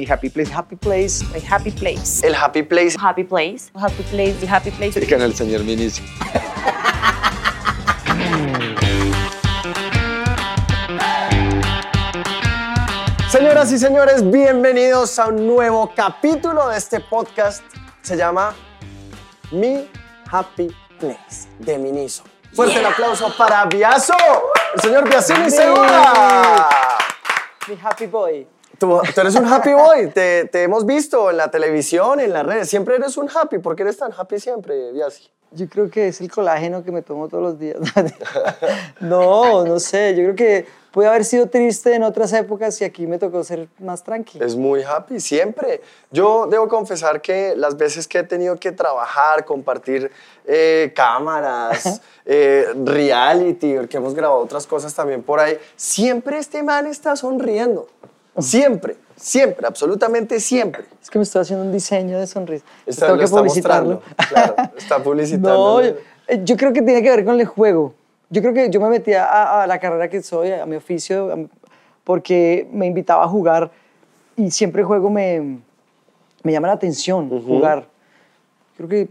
mi happy place. Happy place, my happy place. El Happy Place. Happy Place. Happy Place. The Happy Place. Con el señor Miniso. Señoras y señores, bienvenidos a un nuevo capítulo de este podcast. Se llama Mi Happy Place de Miniso. Fuerte el aplauso para Biaso, el señor Biasini Segura. Mi happy boy. Tú, tú eres un happy boy, te, te hemos visto en la televisión, en las redes. Siempre eres un happy. ¿Por qué eres tan happy siempre, Biasi? Yo creo que es el colágeno que me tomo todos los días. No, no sé. Yo creo que pude haber sido triste en otras épocas y aquí me tocó ser más tranquilo. Es muy happy, siempre. Yo debo confesar que las veces que he tenido que trabajar, compartir eh, cámaras, eh, reality, que hemos grabado otras cosas también por ahí, siempre este man está sonriendo. Siempre, siempre, absolutamente siempre. Es que me estoy haciendo un diseño de sonrisa. Está, tengo que está publicitarlo. Claro, está publicitando. No, yo, eh, yo creo que tiene que ver con el juego. Yo creo que yo me metí a, a la carrera que soy, a mi oficio, a- porque me invitaba a jugar y siempre el juego me, me llama la atención, jugar. Creo que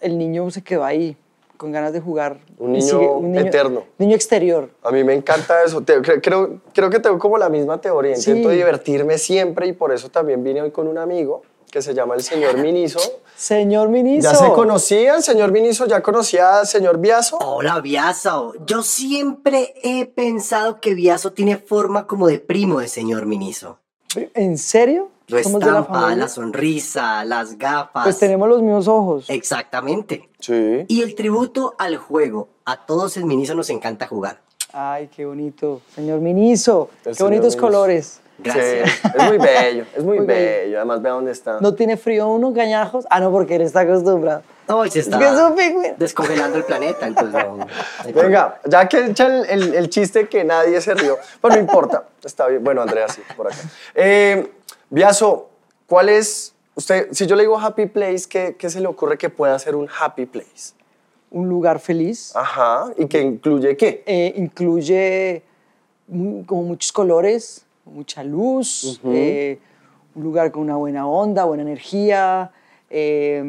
el niño se quedó ahí con ganas de jugar. Un y niño eterno. Niño exterior. A mí me encanta eso. Te- cre- creo, creo que tengo como la misma teoría. Intento Sí. divertirme siempre y por eso también vine hoy con un amigo que se llama el señor Miniso. Señor Miniso. ¿Ya se conocían, señor Miniso? ¿Ya conocía al señor Biaso? Hola, Biaso. Yo siempre he pensado que Biaso tiene forma como de primo de señor Miniso. ¿En serio? Lo Somos de la la sonrisa, las gafas. Pues tenemos los mismos ojos. Exactamente. Sí. Y el tributo al juego. A todos en Miniso nos encanta jugar. Ay, qué bonito. Señor Miniso. El qué señor bonitos Miniso. colores. Gracias. Sí, es muy bello, es muy, Muy bello. bello. Además, vea dónde está. ¿No tiene frío uno, gañajos? Ah, no, porque él está acostumbrado. Hoy se está que es descongelando el planeta, entonces no- no Venga, ya que echa el, el- el chiste que nadie se rió, pues no importa, está bien. Bueno, Andrea, sí, por acá. Eh, Biaso, ¿cuál es, usted, si yo le digo happy place, ¿qué, qué se le ocurre que pueda ser un happy place? Un lugar feliz. Ajá, ¿y que incluye qué? Eh, incluye como muchos colores, mucha luz, eh, un lugar con una buena onda, buena energía, eh,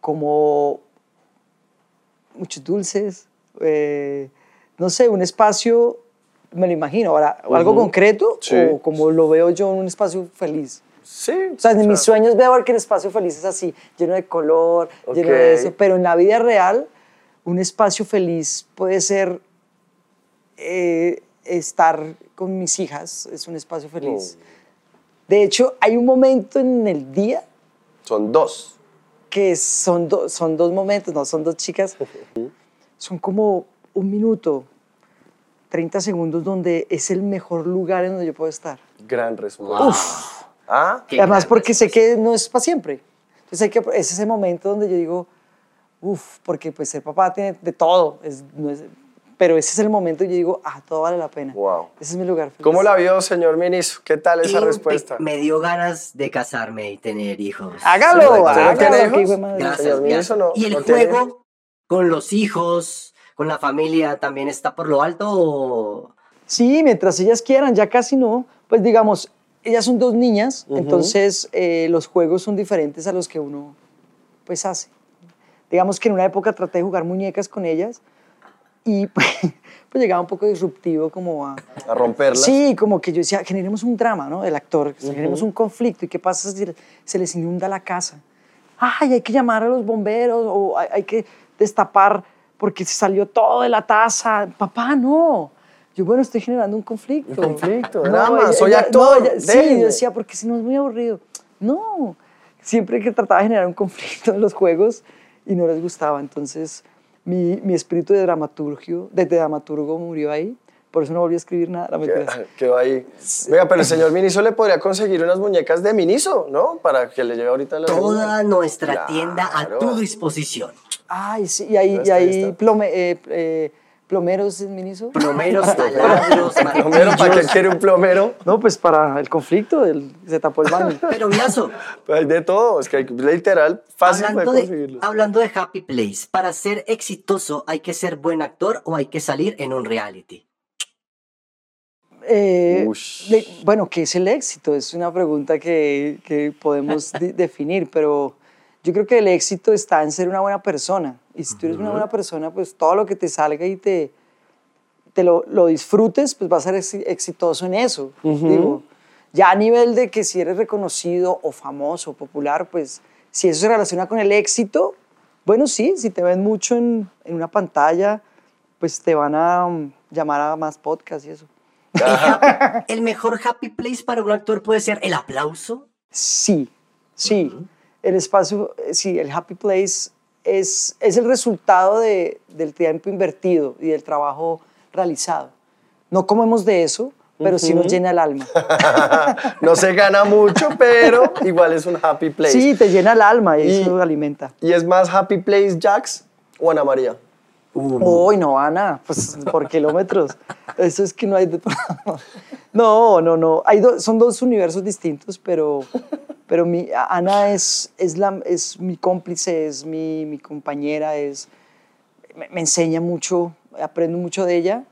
como muchos dulces, eh, no sé, un espacio, me lo imagino, ahora, algo concreto Sí. o como lo veo yo, un espacio feliz. Sí. O sea, en mis sueños veo que el espacio feliz es así, lleno de color, lleno de eso, pero en la vida real, un espacio feliz puede ser eh, estar con mis hijas, es un espacio feliz. Oh. De hecho, hay un momento en el día Son dos. que son, do- son dos momentos, no, son dos chicas, son como un minuto, 30 segundos donde es el mejor lugar en donde yo puedo estar. Gran resumen. Wow. ¿Ah? Además, porque sé respuesta. que no es para siempre. Entonces, hay que, es ese momento donde yo digo, uff, porque pues ser papá tiene de todo, es- no es- pero ese es el momento y yo digo, ah, todo vale la pena. Wow. Ese es mi lugar feliz. ¿Cómo la vio, señor Miniso? ¿Qué tal esa Y respuesta? Me dio ganas de casarme y tener hijos. Hágalo, ¿Usted no hágalo, tiene. Gracias, Señor Miniso, Biaso. no- ¿Y el no tiene- juego con los hijos, con la familia, también está por lo alto o...? Sí, mientras ellas quieran, ya casi no. Pues digamos, ellas son dos niñas, entonces eh, los juegos son diferentes a los que uno pues hace. Digamos que en una época traté de jugar muñecas con ellas y pues, pues llegaba un poco disruptivo como a... A romperla. Sí, como que yo decía, generemos un drama, ¿no? El actor, generemos un conflicto. ¿Y qué pasa si se les inunda la casa? Ay, hay que llamar a los bomberos o hay, hay que destapar porque se salió todo de la taza. Papá, no. Yo, bueno, estoy generando un conflicto. Un conflicto, drama, soy no, actor, ella- sí, yo decía, porque si no es muy aburrido. No, siempre que trataba de generar un conflicto en los juegos y no les gustaba. Entonces, mi, mi espíritu de dramaturgio, de, de dramaturgo murió ahí. Por eso no volví a escribir nada. Quedó- Quedó ahí. Venga, pero el señor Miniso le podría conseguir unas muñecas de Miniso, ¿no? Para que le lleve ahorita la Toda nuestra Claro. tienda a tu disposición. Ay, sí, y hay, Ya y está. plome- eh, eh, plomeros en Miniso. Plomeros, taladros, ¿Plomero? ¿Para qué quiere un plomero? No, pues para el conflicto, el- se tapó el baño. Pero Viazo, Pues hay de todo, es que hay, literal, fácil hablando de conseguirlo. hablando de Happy Place, para ser exitoso hay que ser buen actor o hay que salir en un reality. Eh, Ush. de- bueno, ¿qué es el éxito? Es una pregunta que, que podemos de- definir, pero yo creo que el éxito está en ser una buena persona. Y si tú eres una buena persona, pues todo lo que te salga y te, te lo, lo disfrutes, pues vas a ser exi- exitoso en eso. Digo, ya a nivel de que si eres reconocido o famoso o popular, pues si eso se relaciona con el éxito, bueno, sí, si te ven mucho en, en una pantalla, pues te van a um, llamar a más podcasts y eso. El, happy- el mejor happy place para un actor puede ser el aplauso. Sí, sí. El espacio, eh, sí, el happy place es, es el resultado de- del tiempo invertido y del trabajo realizado. No comemos de eso, pero sí nos llena el alma. no se gana mucho, pero igual es un happy place. Sí, te llena el alma y, Y- eso alimenta. ¿Y es más happy place Jax o Ana María? Uy, no, Ana, pues por kilómetros. Eso es que no hay... de- No, no, no. Hay do- son dos universos distintos, pero, pero mi, Ana es, es, la, es mi cómplice, es mi, mi compañera, es, me, me enseña mucho, aprendo mucho de ella,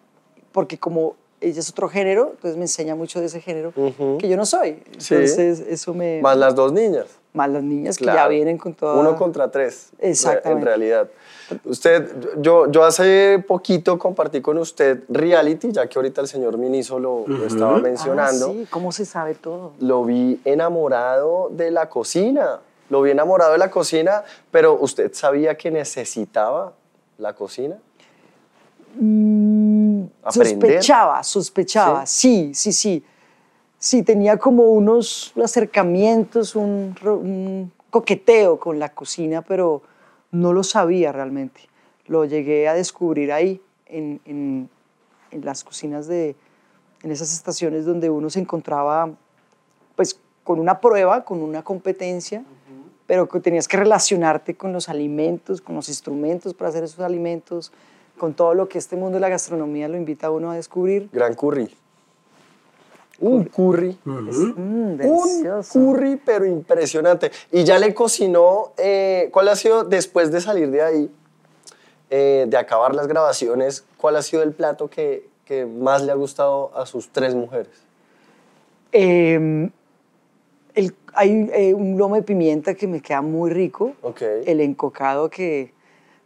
porque como ella es otro género, entonces me enseña mucho de ese género que yo no soy. Sí. Entonces eso me... Más las dos niñas. más las niñas que ya vienen con todo... Uno contra tres. En realidad. Usted, yo, yo hace poquito compartí con usted reality, ya que ahorita el señor Miniso lo, lo estaba Ah, mencionando. sí, ¿cómo se sabe todo? Lo vi enamorado de la cocina. Lo vi enamorado de la cocina, pero ¿usted sabía que necesitaba la cocina? Mm. Sospechaba, sospechaba, sí, sí, sí. Sí, tenía como unos acercamientos, un, un coqueteo con la cocina, pero no lo sabía realmente. Lo llegué a descubrir ahí, en, en- en las cocinas de, en esas estaciones donde uno se encontraba, pues, con una prueba, con una competencia, pero que tenías que relacionarte con los alimentos, con los instrumentos para hacer esos alimentos, con todo lo que este mundo de la gastronomía lo invita a uno a descubrir. Gran curry. Un curry. Mm, Un curry, pero impresionante. Y ya le cocinó, eh, ¿cuál ha sido, después de salir de ahí, eh, de acabar las grabaciones, cuál ha sido el plato que, que más le ha gustado a sus tres mujeres? Eh, el- hay eh, un lomo de pimienta que me queda muy rico. El encocado que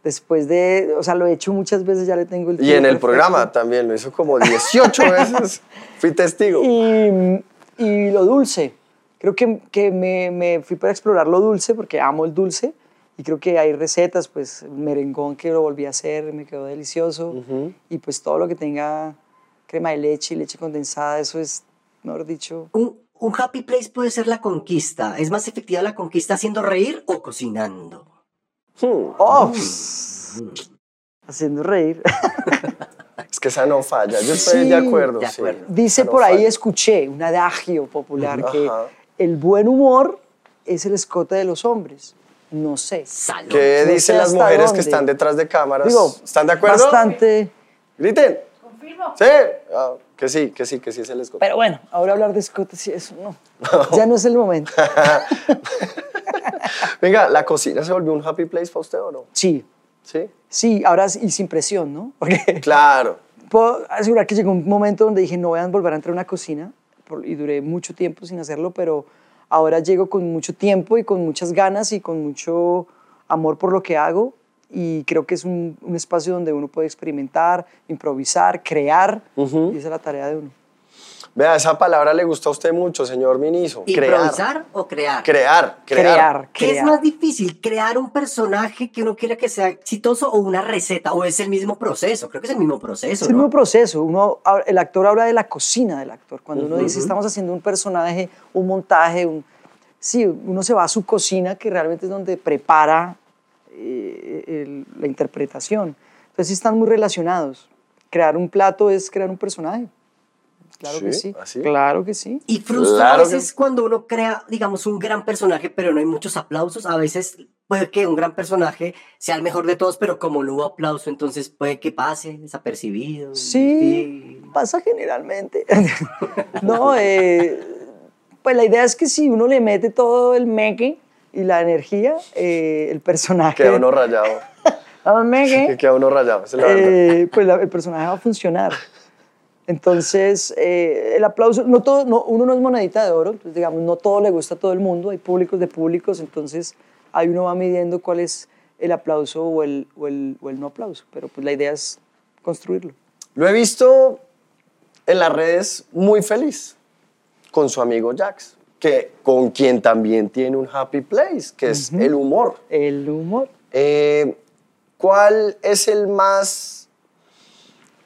después de, o sea, lo he hecho muchas veces, ya le tengo el Y en el perfecto. programa también, lo hizo como 18 veces. Fui testigo. Y, y lo dulce. Creo que, que me, me fui para explorar lo dulce porque amo el dulce. Y creo que hay recetas, pues merengón que lo volví a hacer, me quedó delicioso. Ujú. Y pues todo lo que tenga crema de leche y leche condensada, eso es, mejor dicho, Un, un happy place puede ser la conquista. ¿Es más efectiva la conquista haciendo reír o cocinando? Hmm, ¡Oh! pss, haciendo reír. Es que esa no falla. Yo estoy Sí, de acuerdo. de sí. Dice no por ahí, escuché un adagio popular que el buen humor es el escote de los hombres. No sé. Salud. ¿Qué No dicen sé las mujeres dónde. que están detrás de cámaras? Digo, ¿Están de acuerdo? Bastante. Griten. Confirmo. Sí. Ah, que sí, que sí, que sí es el escote. Pero bueno, ahora hablar de escote, sí, eso no. Ya no es el momento. Venga, ¿la cocina se volvió un happy place para usted o no? Sí, Sí. sí, ahora y sin presión, ¿no? Porque Claro. puedo asegurar que llegó un momento donde dije, no voy a volver a entrar a una cocina, por- y duré mucho tiempo sin hacerlo, pero ahora llego con mucho tiempo y con muchas ganas y con mucho amor por lo que hago, y creo que es un, un espacio donde uno puede experimentar, improvisar, crear, Ujú. y esa es la tarea de uno. Vea, esa palabra le gusta a usted mucho, señor Miniso. ¿Improvisar o crear? Crear. Crear. Crear, ¿Qué es más difícil? ¿Crear un personaje que uno quiera que sea exitoso o una receta? ¿O es el mismo proceso? Creo que es el mismo proceso, Es el ¿no? mismo proceso. Uno, el actor habla de la cocina del actor. Cuando uno dice, estamos haciendo un personaje, un montaje, un... sí, uno se va a su cocina, que realmente es donde prepara eh, el- la interpretación. Entonces sí están muy relacionados. Crear un plato es crear un personaje. Claro que Sí, sí. ¿así? Claro que sí. Y frustra Claro a que- veces cuando uno crea, digamos, un gran personaje, pero no hay muchos aplausos. A veces puede que un gran personaje sea el mejor de todos, pero como no hubo aplauso, entonces puede que pase desapercibido. Sí, pasa generalmente. no, eh, pues la idea es que si uno le mete todo el meque y la energía, eh, el personaje... Queda uno rayado. Que queda uno rayado. es la verdad. eh, pues la- el personaje va a funcionar. Entonces, eh, el aplauso, no todo, no, uno no es monedita de oro, entonces, digamos, no todo le gusta a todo el mundo, hay públicos de públicos, entonces ahí uno va midiendo cuál es el aplauso o el, o el, o el no aplauso, pero pues la idea es construirlo. Lo he visto en las redes muy feliz con su amigo Jax, que, con quien también tiene un happy place, que es el humor. El humor. Eh, ¿Cuál es el más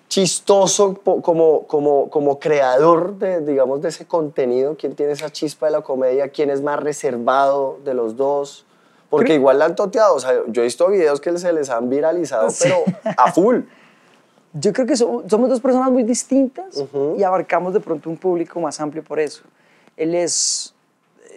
chistoso como, como, como creador de, digamos, de ese contenido? ¿Quién tiene esa chispa de la comedia? ¿Quién es más reservado de los dos? Porque Creo- igual la han toteado. O sea, yo he visto videos que se les han viralizado, pero a full. Yo creo que so- somos dos personas muy distintas y abarcamos de pronto un público más amplio por eso. Él es,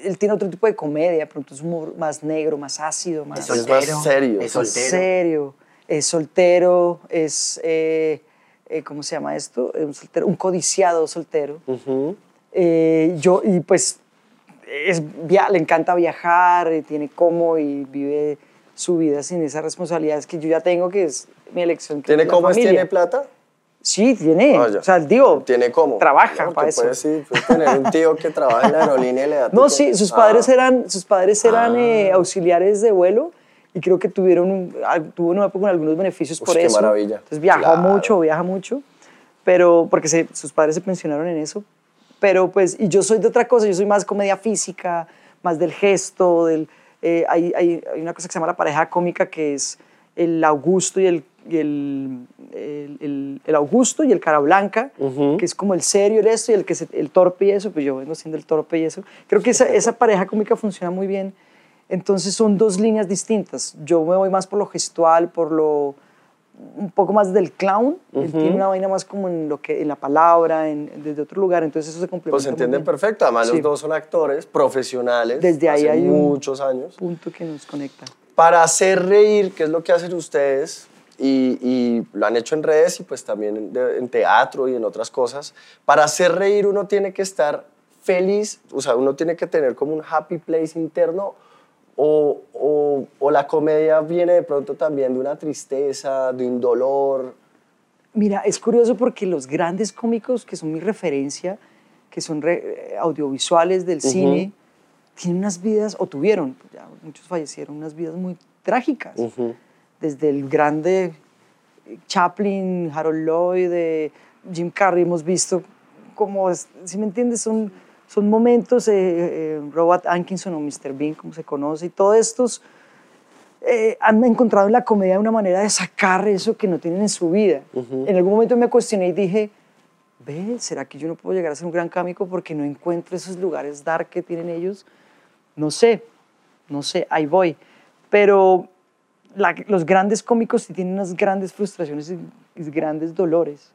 él tiene otro tipo de comedia, pronto es humor más negro, más ácido, más Es Es más soltero. serio. Es soltero. serio, es soltero, es, eh, eh, ¿cómo se llama esto? Eh, Un, soltero, un codiciado soltero. Ujú. Eh, yo, y pues, es, via- le encanta viajar, eh, tiene cómo y vive su vida sin esas responsabilidades que yo ya tengo, que es mi elección. que ¿Tiene es cómo es? ¿Tiene plata? Sí, tiene. Ah, ya. o sea, digo, ¿Tiene cómo? trabaja No, para eso. Puede, sí, puede tener un tío que trabaja en la aerolínea y le da No, tu- sí, sus Ah. padres eran, sus padres eran Ah. eh, auxiliares de vuelo y creo que tuvieron, un- tuvo una época con algunos beneficios Ush, por qué eso. maravilla. Entonces viajó Claro. mucho, viaja mucho, pero porque se- sus padres se pensionaron en eso. Pero pues, y yo soy de otra cosa, yo soy más comedia física, más del gesto, del, eh, hay, hay, hay una cosa que se llama la pareja cómica que es el Augusto y el, y el, el, el- el Augusto y el cara blanca, Ujú. que es como el serio, el esto y el, que se- el torpe y eso, pues yo vengo siendo el torpe y eso. Creo que esa, esa pareja cómica funciona muy bien. Entonces son dos líneas distintas. Yo me voy más por lo gestual, por lo un poco más del clown. Él tiene una vaina más como en lo que en la palabra, en, desde otro lugar. Entonces eso se complementa. Pues se muy entiende bien. perfecto. Además, Sí. los dos son actores profesionales. Desde ahí hace hay un- muchos años. Punto que nos conecta. Para hacer reír, que es lo que hacen ustedes, y, y lo han hecho en redes y pues también en, de- en teatro y en otras cosas, para hacer reír uno tiene que estar feliz, o sea, uno tiene que tener como un happy place interno, o, o, o la comedia viene de pronto también de una tristeza, de un dolor. Mira, es curioso porque los grandes cómicos que son mi referencia, que son re- eh, audiovisuales del cine, tienen unas vidas, o tuvieron, ya muchos fallecieron, unas vidas muy trágicas. Desde el grande eh, Chaplin, Harold Lloyd, eh, Jim Carrey, hemos visto como, si me entiendes, son, son momentos, eh, eh, Robert Atkinson o Mr. Bean, como se conoce, y todos estos eh, han encontrado en la comedia una manera de sacar eso que no tienen en su vida. En algún momento me cuestioné y dije, ve, ¿será que yo no puedo llegar a ser un gran cómico porque no encuentro esos lugares dark que tienen ellos? No sé, no sé, ahí voy. Pero la- los grandes cómicos sí tienen unas grandes frustraciones y, y grandes dolores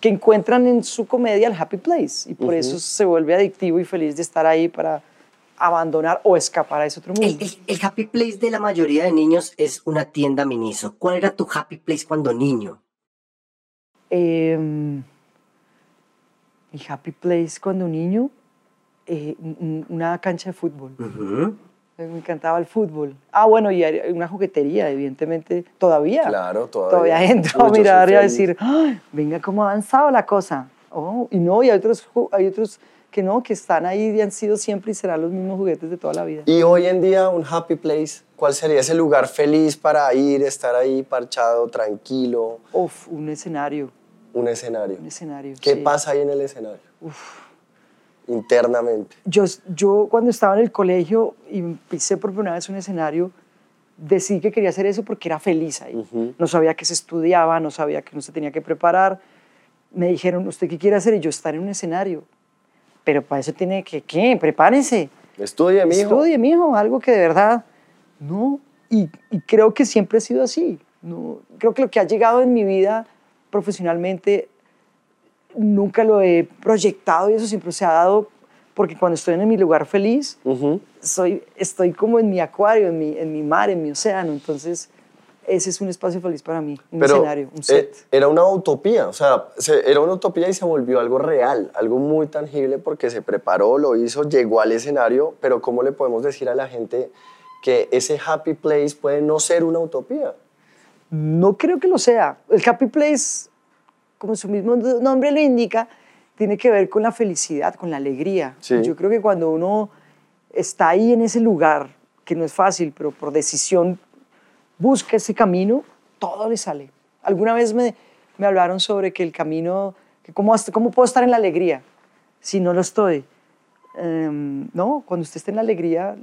que encuentran en su comedia el happy place y por eso se vuelve adictivo y feliz de estar ahí para abandonar o escapar a ese otro El, mundo. el- el happy place de la mayoría de niños es una tienda Miniso. ¿Cuál era tu happy place cuando niño? Em, mi happy place cuando niño, eh, un- un- una cancha de fútbol. Ujú. Me encantaba el fútbol. Ah, bueno, y una juguetería, evidentemente, todavía. Claro, todavía. Todavía entro a mirar y a decir, "Ay, venga, cómo ha avanzado la cosa. Oh, y no, y hay otros, hay otros que no, que están ahí y han sido siempre y serán los mismos juguetes de toda la vida. Y hoy en día, un happy place, ¿cuál sería ese lugar feliz para ir, estar ahí parchado, tranquilo, Uf, un escenario, un escenario? un escenario. ¿Qué sí. pasa ahí en el escenario? Internamente. Yo, yo cuando estaba en el colegio y pisé por primera vez un escenario, decidí que quería hacer eso porque era feliz ahí. No sabía que se estudiaba, no sabía que no se tenía que preparar. Me dijeron, ¿usted qué quiere hacer? Y yo, estar en un escenario. Pero para eso tiene que, ¿qué? Prepárese. Estudie, mijo. Estudie, mijo, algo que de verdad, no. Y, y creo que siempre ha sido así. No, creo que lo que ha llegado en mi vida profesionalmente nunca lo he proyectado y eso siempre se ha dado porque cuando estoy en mi lugar feliz, soy, estoy como en mi acuario, en mi, en mi mar, en mi océano. Entonces, ese es un espacio feliz para mí, un Pero escenario, un eh, set. era una utopía, o sea, se- era una utopía y se volvió algo real, algo muy tangible porque se preparó, lo hizo, llegó al escenario, pero ¿cómo le podemos decir a la gente que ese happy place puede no ser una utopía? No creo que lo sea. El happy place como su mismo nombre lo indica, tiene que ver con la felicidad, con la alegría. Sí. Yo creo que cuando uno está ahí en ese lugar, que no es fácil, pero por decisión busca ese camino, todo le sale. Alguna vez me, me hablaron sobre que el camino, que cómo, cómo puedo estar en la alegría si no lo estoy. Em, no, cuando usted está en la alegría,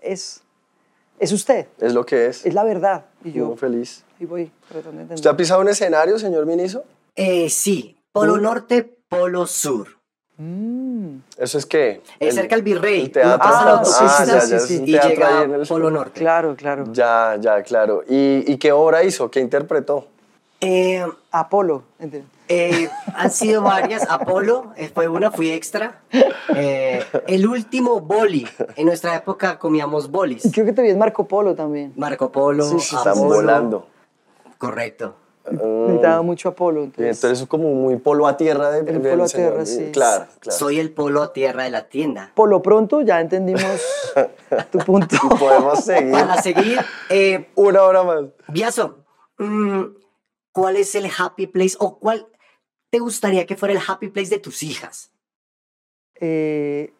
es, es usted, Es lo que es. es la verdad. Y yo Uno feliz. ahí voy tratando de entender. ¿Usted ha pisado un escenario, señor Miniso? Eh, sí, Polo. Norte, Polo Sur. Mm, ¿Eso es qué? Es cerca del Virrey. El teatro. Ah, sí, autopista sí, ya, sí, ya, sí, es un y llega ahí en el a Polo Norte. claro, claro. Ya, ya, claro. ¿Y, y qué obra hizo? ¿Qué interpretó? Eh, Apolo. entiendo. eh, han sido varias. Apolo eh, fue una, fui extra. Eh, el último boli. En nuestra época comíamos bolis. Y creo que te vi en Marco Polo también. Marco Polo, Sí, sí, Apolo. volando. Correcto. Necesitaba mucho Apolo. Y Entonces, entonces es como muy polo a tierra de, El polo a señor. tierra, sí. Claro, claro. Soy el polo a tierra de la tienda. por lo pronto ya entendimos tu punto. Y podemos seguir Para seguir, eh, una hora más. Viaso, mm, ¿cuál es el happy place o cuál te gustaría que fuera el happy place de tus hijas? Eh,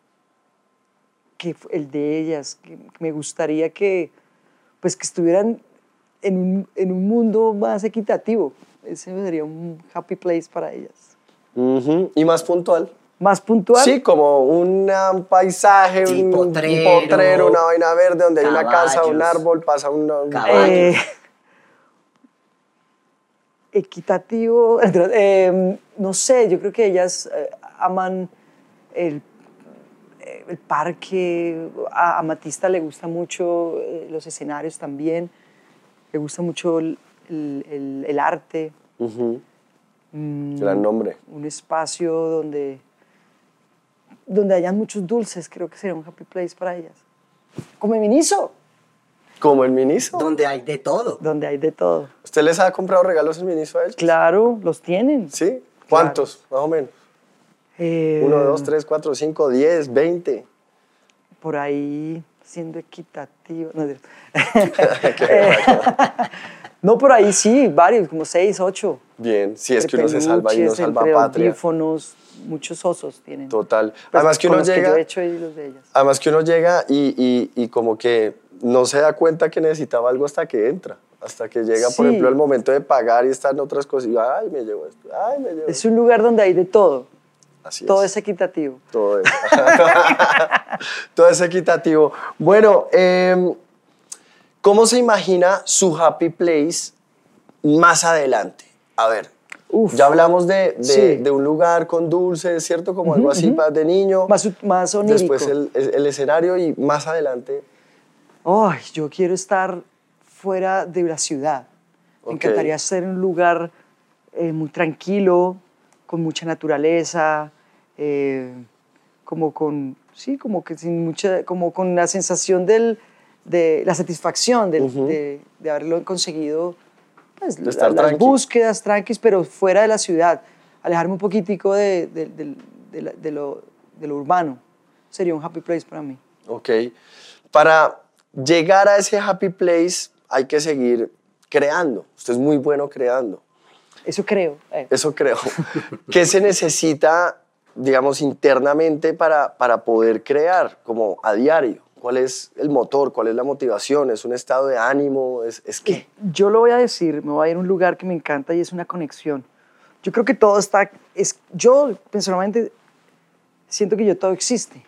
que el de ellas, que me gustaría que, pues, que estuvieran en un, en un mundo más equitativo. Ese sería un happy place para ellas. Ujú. Y más puntual. Más puntual. Sí, como un um, paisaje, Sí, un, un potrero, una vaina verde donde hay una casa, un caballos, árbol, pasa un... un- caballos. Eh, equitativo, eh, no sé, yo creo que ellas eh, aman el, eh, el parque, a, a Matista le gusta mucho eh, los escenarios también, le gusta mucho el, el- el- el arte, Ujú. mm, Gran nombre. un espacio donde, donde hayan muchos dulces, creo que sería un happy place para ellas. Como el Miniso, Como el ministro. Donde hay de todo. donde hay de todo. ¿Usted les ha comprado regalos el ministro a ellos? Claro, los tienen. ¿Sí? ¿Cuántos? Más o menos. Eh, Uno, dos, tres, cuatro, cinco, diez, veinte. Por ahí, siendo equitativo. No, por ahí sí, varios, como seis, ocho. Bien, si es que uno se salva y no salva entre patria. audífonos, muchos osos tienen. Total. Pues, Además que uno llega... yo he hecho y los de ellas. Además que uno llega y, y, y como que no se da cuenta que necesitaba algo hasta que entra. Hasta que llega, por ejemplo, el momento de pagar y están otras cosas. Y ay, me llevo esto. Ay, me llevo Es un lugar donde hay de todo. Así Todo es. es equitativo. Todo es. Todo es equitativo. Bueno, em, ¿cómo se imagina su happy place más adelante? A ver, Uf. ya hablamos de, de- Sí. de un lugar con dulces, ¿cierto? Como algo así para de niño. Más, más onírico. Después el, el escenario y más adelante. Ay, yo quiero estar fuera de la ciudad. Me encantaría en un lugar eh, muy tranquilo, con mucha naturaleza, eh, como con, sí, como que sin mucha, como con la sensación del, de la satisfacción del- de, de haberlo conseguido, pues, De estar las tranqui. búsquedas tranquilas, pero fuera de la ciudad, alejarme un poquitico de, de- la- lo, de lo urbano. Sería un happy place para mí. Ok. Para llegar a ese happy place hay que seguir creando. Usted es muy bueno creando. Eso creo. eh. Eso creo. ¿Qué se necesita, digamos, internamente para, para poder crear, como a diario? ¿Cuál es el motor? ¿Cuál es la motivación? ¿Es un estado de ánimo? ¿Es, es qué? Yo lo voy a decir, me voy a ir a un lugar que me encanta y es una conexión. Yo creo que todo está, es, yo personalmente siento que yo todo existe.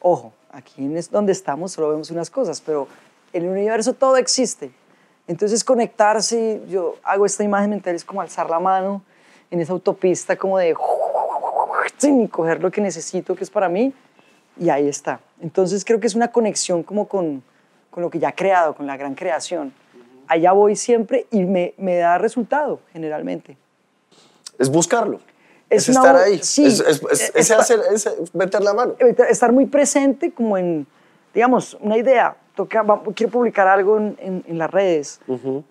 Ojo, aquí es donde estamos solo vemos unas cosas, pero en el universo todo existe. Entonces conectarse, yo hago esta imagen mental, es como alzar la mano en esa autopista como de y coger lo que necesito, que es para mí, y ahí está. Entonces creo que es una conexión como con, con lo que ya he creado, con la gran creación. Allá voy siempre y me, me da resultado, generalmente. Es buscarlo. Es Es, una estar ahí. sí, es, es- es- hacer, meter la mano. Ahorita, Estar muy presente como en, digamos, una idea. Toca, quiero publicar algo en, en- en las redes,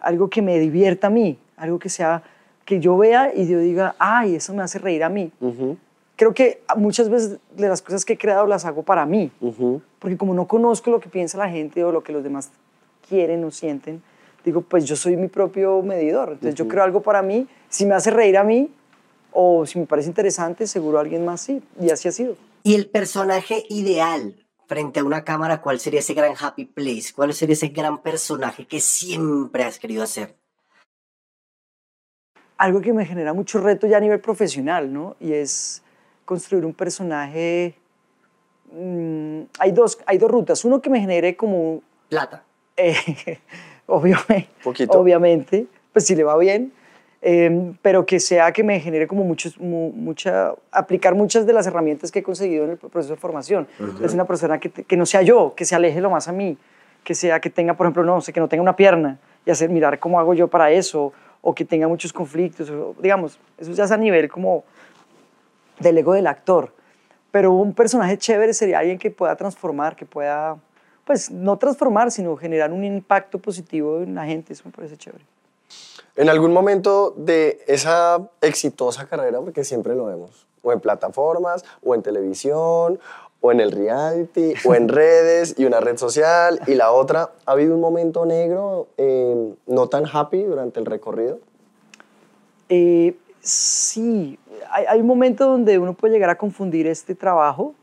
algo que me divierta a mí, algo que sea, que yo vea y yo diga, ay, eso me hace reír a mí. Ujú, Creo que muchas veces de las cosas que he creado las hago para mí. ujú. porque como no conozco lo que piensa la gente o lo que los demás quieren o sienten, digo, pues yo soy mi propio medidor. Entonces yo creo algo para mí, si me hace reír a mí o si me parece interesante, seguro a alguien más sí. Y así ha sido. ¿Y el personaje ideal frente a una cámara, cuál sería ese gran happy place? ¿Cuál sería ese gran personaje que siempre has querido hacer? Algo que me genera mucho reto ya a nivel profesional, ¿no? Y es construir un personaje... mm, hay, dos, hay dos rutas. Uno que me genere como Plata. eh, obviamente, Poquito. obviamente, pues si le va bien, eh, pero que sea que me genere como muchos, mu- mucha, aplicar muchas de las herramientas que he conseguido en el proceso de formación. Es una persona que, que no sea yo, que se aleje lo más a mí, que sea que tenga, por ejemplo, no sé, que no tenga una pierna y hacer mirar cómo hago yo para eso, o que tenga muchos conflictos, o, digamos, eso ya es a nivel como del ego del actor. Pero un personaje chévere sería alguien que pueda transformar, que pueda, pues no transformar, sino generar un impacto positivo en la gente. Eso me parece chévere. En algún momento de esa exitosa carrera, porque siempre lo vemos, o en plataformas, o en televisión, o en el reality, o en redes, y una red social, y la otra, ¿ha habido un momento negro eh, no tan happy durante el recorrido? Eh, sí, hay, hay un momento donde uno puede llegar a confundir este trabajo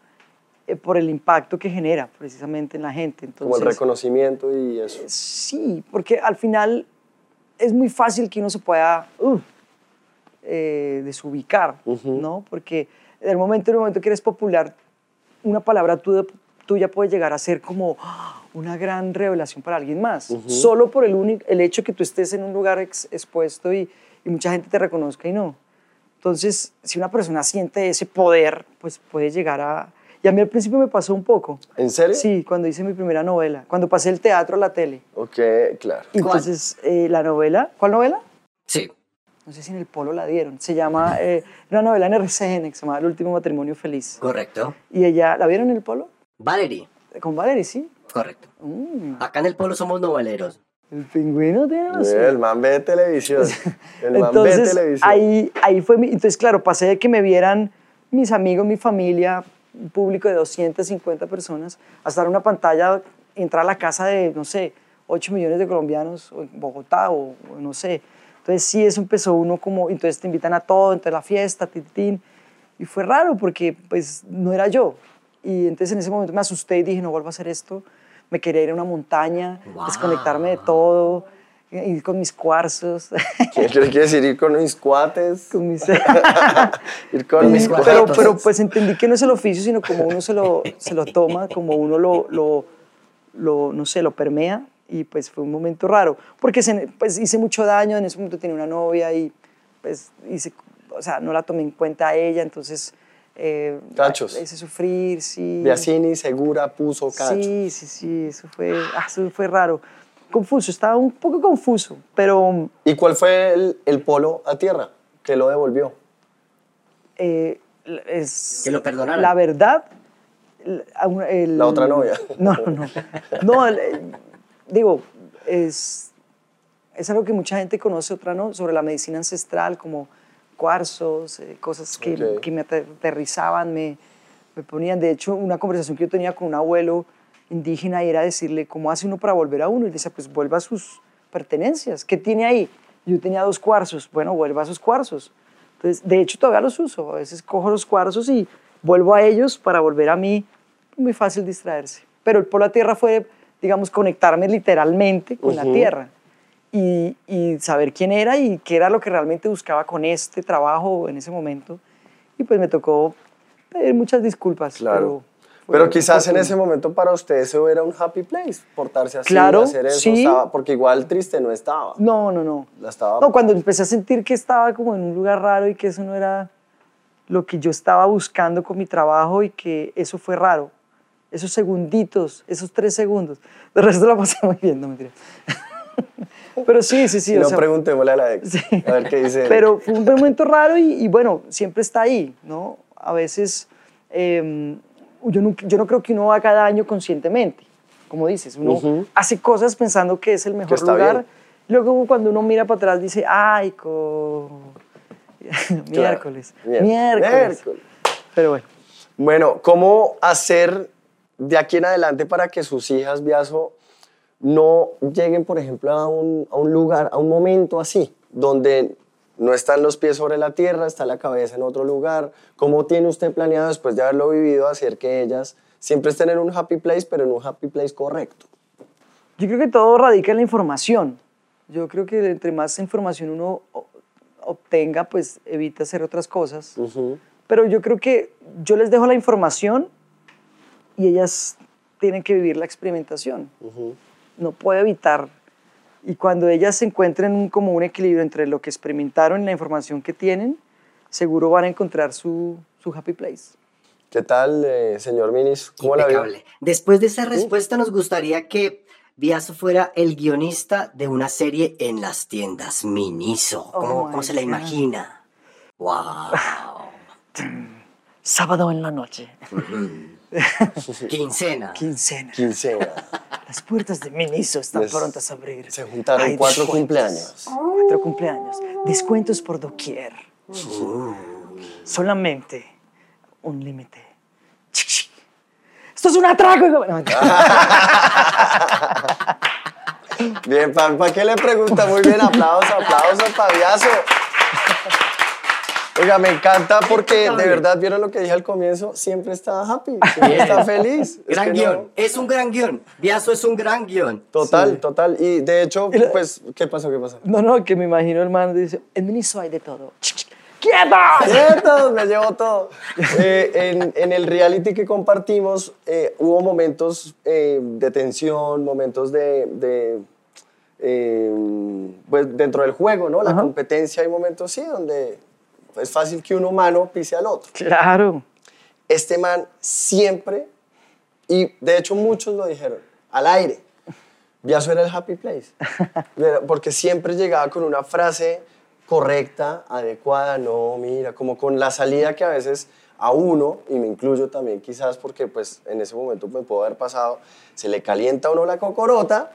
eh, por el impacto que genera precisamente en la gente. Como el Entonces, reconocimiento y eso. Sí, porque al final es muy fácil que uno se pueda uh, eh, desubicar, Ujú. ¿no? Porque en el momento, en el momento que eres popular, una palabra tuya, tuya puede llegar a ser como ¡ah! una gran revelación para alguien más, solo por el, el hecho que tú estés en un lugar ex- expuesto y, y mucha gente te reconozca y no. Entonces, si una persona siente ese poder, pues puede llegar a... Y a mí al principio me pasó un poco. ¿En serio? Sí, cuando hice mi primera novela, cuando pasé el teatro a la tele. Ok, claro. Y ¿Cuál? Entonces, eh, la novela, ¿cuál novela? Sí. No sé si en el Polo la dieron. Se llama, eh, una novela en RCN que se llama El último matrimonio feliz. Correcto. Y ella, ¿la vieron en el Polo? Valerie. Con Valerie, sí. Correcto. Mm, Acá en el polo somos noveleros. El pingüino tiene razón. El man ve televisión. El man ve Entonces, televisión. ahí, ahí fue mi, entonces claro, pasé de que me vieran mis amigos, mi familia, un público de 250 personas, a estar en una pantalla, entrar a la casa de, no sé, 8 millones de colombianos, o en Bogotá, o, o no sé. Entonces sí, eso empezó uno como, entonces te invitan a todo, entonces la fiesta, titín, y fue raro porque pues no era yo. Y entonces en ese momento me asusté y dije, no vuelvo a hacer esto. Me quería ir a una montaña, Wow. desconectarme de todo, ir con mis cuarzos. ¿Qué quiere decir ir con mis cuates? con mis... ir con mis cuates. pero, pero pues entendí que no es el oficio, sino como uno se lo, se lo toma, como uno lo, lo, lo, no sé, lo permea. Y pues fue un momento raro, porque se- pues hice mucho daño, en ese momento tenía una novia y pues hice, o sea, no la tomé en cuenta a ella, entonces... Eh, Cachos. Hice sufrir, sí. Biasini segura puso cacho. Sí, sí, sí, eso fue, ah, eso fue raro. Confuso, estaba un poco confuso, pero ¿Y cuál fue el, el polo a tierra que lo devolvió? eh, es... Que lo perdonaran. La verdad... el- La otra novia. No, no, no. No, el- el- digo, es, es algo que mucha gente conoce, otra no, sobre la medicina ancestral, como cuarzos, eh, cosas que, que me ater- aterrizaban, me, me ponían. De hecho, una conversación que yo tenía con un abuelo indígena y era decirle, ¿cómo hace uno para volver a uno? Y él decía, pues vuelva a sus pertenencias. ¿Qué tiene ahí? Yo tenía dos cuarzos. Bueno, vuelva a sus cuarzos. Entonces, de hecho, todavía los uso. A veces cojo los cuarzos y vuelvo a ellos para volver a mí. Muy fácil distraerse. Pero el polo a tierra fue, digamos, conectarme literalmente con la tierra y, y saber quién era y qué era lo que realmente buscaba con este trabajo en ese momento. Y pues me tocó pedir muchas disculpas. Claro. Pero, Pero quizás en ese momento para usted eso era un happy place, portarse así, Claro, hacer eso, sí. estaba- porque igual triste no estaba. No, no, no. La estaba- No, cuando empecé a sentir que estaba como en un lugar raro y que eso no era lo que yo estaba buscando con mi trabajo y que eso fue raro. Esos segunditos, esos tres segundos. De resto la pasé muy bien, no mentira. Pero sí, sí, sí. O no, sea, preguntémosle a la ex. Sí. A ver qué dice. Pero fue un momento raro y, y bueno, siempre está ahí, ¿no? A veces eh, yo, no, yo no creo que uno haga daño conscientemente, como dices, uno Ujú. hace cosas pensando que es el mejor lugar. bien. Luego cuando uno mira para atrás dice, ay, co... miércoles, Mier- miércoles. miércoles. Pero bueno, Bueno, ¿cómo hacer de aquí en adelante para que sus hijas, Viaso, no lleguen, por ejemplo, a un, a un lugar, a un momento así, donde no están los pies sobre la tierra, está la cabeza en otro lugar. ¿Cómo tiene usted planeado, después de haberlo vivido, hacer que ellas siempre estén en un happy place, pero en un happy place correcto? Yo creo que todo radica en la información. Yo creo que entre más información uno obtenga, pues evita hacer otras cosas. Pero yo creo que yo les dejo la información y ellas tienen que vivir la experimentación. No puedo evitar. Y cuando ellas se encuentren un- como un equilibrio entre lo que experimentaron y la información que tienen, seguro van a encontrar su, su happy place. ¿Qué tal, eh, señor Minis? ¿Cómo la vio? Impecable. Después de esa respuesta, nos gustaría que Viaso fuera el guionista de una serie en las tiendas Miniso. ¿Cómo, Oh cómo se la imagina? ¡Wow! Sábado en la noche, Quincena. quincena. Quincena. Las puertas de Miniso están Les- prontas a abrir. Se juntaron Hay cuatro descuentos. cumpleaños. Cuatro cumpleaños. Descuentos por doquier. Solamente un límite. Esto es un atraco. No. Bien, ¿para qué le pregunta? Muy bien, aplausos, aplausos, Paviazo. Oiga, me encanta porque de verdad vieron lo que dije al comienzo, siempre está happy, siempre está feliz. Es Gran no- guion. Es un gran guion. Viaso es un gran guion. Total, total. Y de hecho, pues, ¿qué pasó? ¿Qué pasó? No, no, que me imagino el man dice, en Miniso hay de todo. Chic, chic. ¡Quieto! ¡Quietos! Me llevo todo. Eh, en, en el reality que compartimos eh, hubo momentos eh, de tensión, momentos de... de, pues dentro del juego, ¿no? La Ajá. competencia hay momentos, sí, donde es fácil que un humano pise al otro. Claro. Este man siempre, y de hecho muchos lo dijeron, al aire, Viaso era el happy place. Porque siempre llegaba con una frase correcta, adecuada, no, mira, como con la salida que a veces a uno, y me incluyo también quizás porque pues en ese momento me pudo haber pasado, se le calienta a uno la cocorota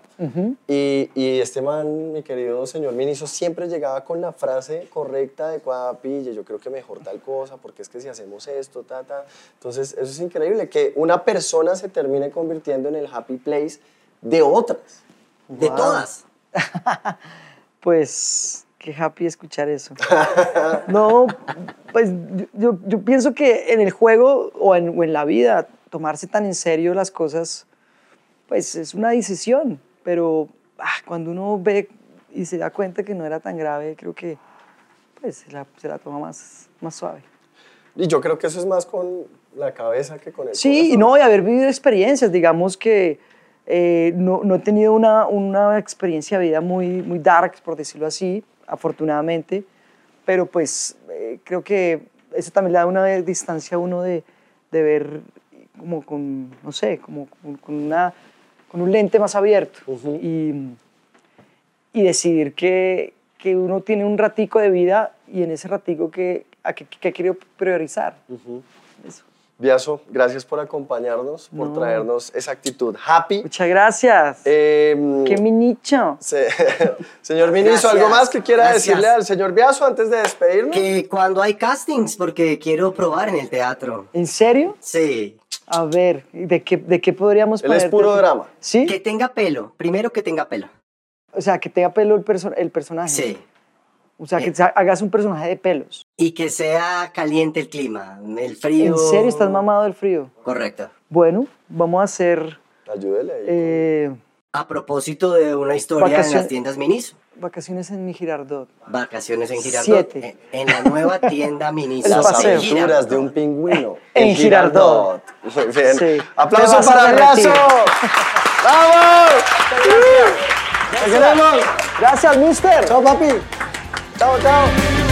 y, y este man, mi querido señor Miniso, siempre llegaba con la frase correcta, adecuada, pille, yo creo que mejor tal cosa, porque es que si hacemos esto, ta, ta. Entonces, eso es increíble, que una persona se termine convirtiendo en el happy place de otras. De todas. Pues qué happy escuchar eso. No, pues yo- yo, pienso que en el juego o en, o en la vida tomarse tan en serio las cosas, pues es una decisión, pero ah, cuando uno ve y se da cuenta que no era tan grave, creo que pues se la, se la toma más, más suave. Y yo creo que eso es más con la cabeza que con el Sí, corazón. no, y haber vivido experiencias, digamos que eh, no, no he tenido una, una experiencia de vida muy, muy dark, por decirlo así, afortunadamente, pero pues eh, creo que eso también le da una distancia a uno de, de ver como con, no sé, como con, con una, con un lente más abierto y, y decidir que, que uno tiene un ratico de vida y en ese ratico que, a que, que quiero priorizar. Eso. Viaso, gracias por acompañarnos, por No. traernos esa actitud happy. Muchas gracias. Eh, ¡Qué mi nicho! se- señor Ministro, Gracias, ¿algo más que quiera gracias. decirle al señor Viaso antes de despedirnos? Que cuando hay castings, porque quiero probar en el teatro. ¿En serio? Sí. A ver, ¿de qué, de qué podríamos Él es puro drama. ¿Sí? Que tenga pelo. Primero que tenga pelo. O sea, que tenga pelo el, perso- el personaje. Sí. O sea, que sa- hagas un personaje de pelos. Y que sea caliente el clima. El frío. ¿En serio estás mamado del frío? Correcto. Bueno, vamos a hacer Ayúdele ahí. eh, A propósito de una historia en las tiendas Miniso. vacaciones en mi Girardot. Vacaciones en Girardot. Siete. En, en la nueva tienda Miniso. Las paseo. aventuras de un pingüino. En Girardot. Muy bien. Sí. ¡Aplauso para. Viaso! ¡Vamos! ¡Te queremos! Gracias, mister. ¡Chao, papi! ¡Chao, chao!